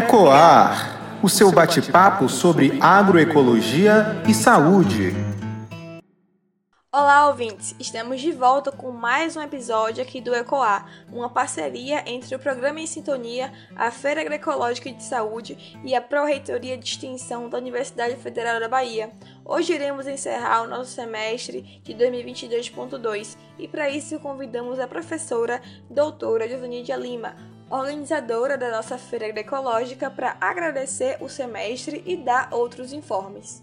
Ecoar, o seu bate-papo sobre agroecologia e saúde. Olá, ouvintes! Estamos de volta com mais um episódio aqui do Ecoar, uma parceria entre o Programa em Sintonia, a Feira Agroecológica de Saúde e a Pró-Reitoria de Extensão da Universidade Federal da Bahia. Hoje iremos encerrar o nosso semestre de 2022.2 e para isso convidamos a professora doutora Josanídia Lima, organizadora da nossa Feira Agroecológica, para agradecer o semestre e dar outros informes.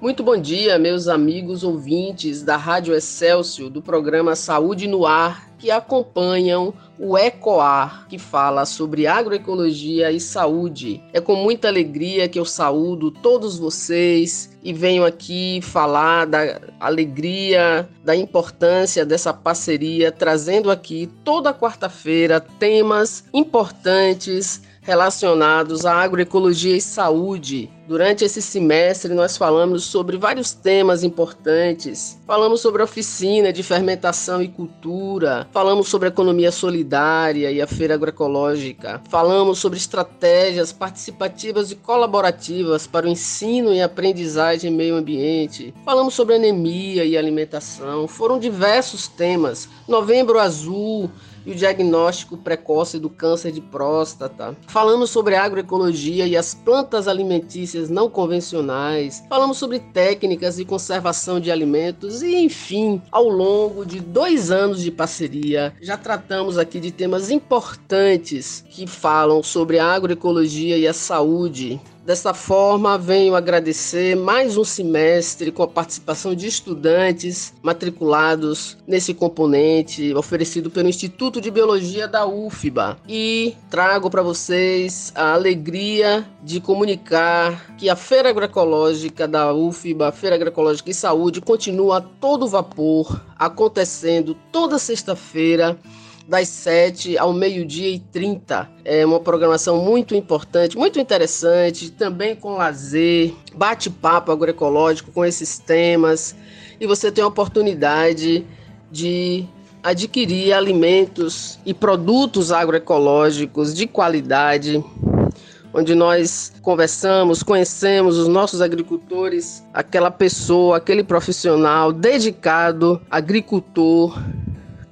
Muito bom dia, meus amigos ouvintes da Rádio Excelsior, do programa Saúde no Ar, que acompanham o ECOAR, que fala sobre agroecologia e saúde. É com muita alegria que eu saúdo todos vocês e venho aqui falar da alegria, da importância dessa parceria, trazendo aqui toda quarta-feira temas importantes relacionados à agroecologia e saúde. Durante esse semestre, nós falamos sobre vários temas importantes. Falamos sobre a oficina de fermentação e cultura, falamos sobre economia solidária e a feira agroecológica, falamos sobre estratégias participativas e colaborativas para o ensino e aprendizagem em meio ambiente, falamos sobre anemia e alimentação. Foram diversos temas. Novembro Azul, e o diagnóstico precoce do câncer de próstata. Falamos sobre agroecologia e as plantas alimentícias não convencionais. Falamos sobre técnicas de conservação de alimentos e, enfim, ao longo de dois anos de parceria, já tratamos aqui de temas importantes que falam sobre a agroecologia e a saúde. Dessa forma, venho agradecer mais um semestre com a participação de estudantes matriculados nesse componente oferecido pelo Instituto de Biologia da UFBA. E trago para vocês a alegria de comunicar que a Feira Agroecológica da UFBA, Feira Agroecológica e Saúde, continua a todo vapor, acontecendo toda sexta-feira das 7 ao meio-dia e 30. É uma programação muito importante, muito interessante, também com lazer, bate-papo agroecológico com esses temas. E você tem a oportunidade de adquirir alimentos e produtos agroecológicos de qualidade, onde nós conversamos, conhecemos os nossos agricultores, aquela pessoa, aquele profissional dedicado, agricultor,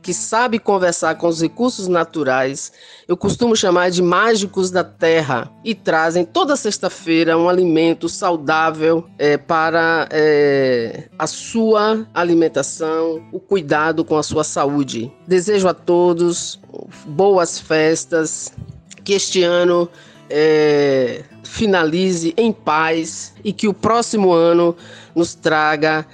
que sabe conversar com os recursos naturais, eu costumo chamar de mágicos da terra, e trazem toda sexta-feira um alimento saudável é, para é, a sua alimentação, o cuidado com a sua saúde. Desejo a todos boas festas, que este ano é, finalize em paz e que o próximo ano nos traga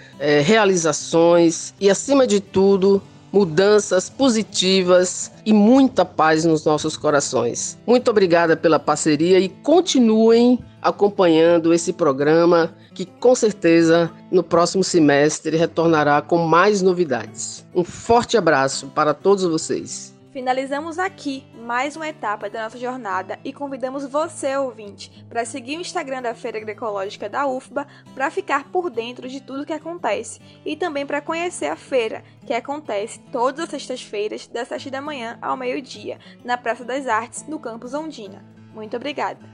realizações e, acima de tudo, mudanças positivas e muita paz nos nossos corações. Muito obrigada pela parceria e continuem acompanhando esse programa que com certeza no próximo semestre retornará com mais novidades. Um forte abraço para todos vocês. Finalizamos aqui mais uma etapa da nossa jornada e convidamos você, ouvinte, para seguir o Instagram da Feira Agroecológica da UFBA para ficar por dentro de tudo que acontece e também para conhecer a feira, que acontece todas as sextas-feiras, das 7 da manhã ao meio-dia, na Praça das Artes, no campus Ondina. Muito obrigada!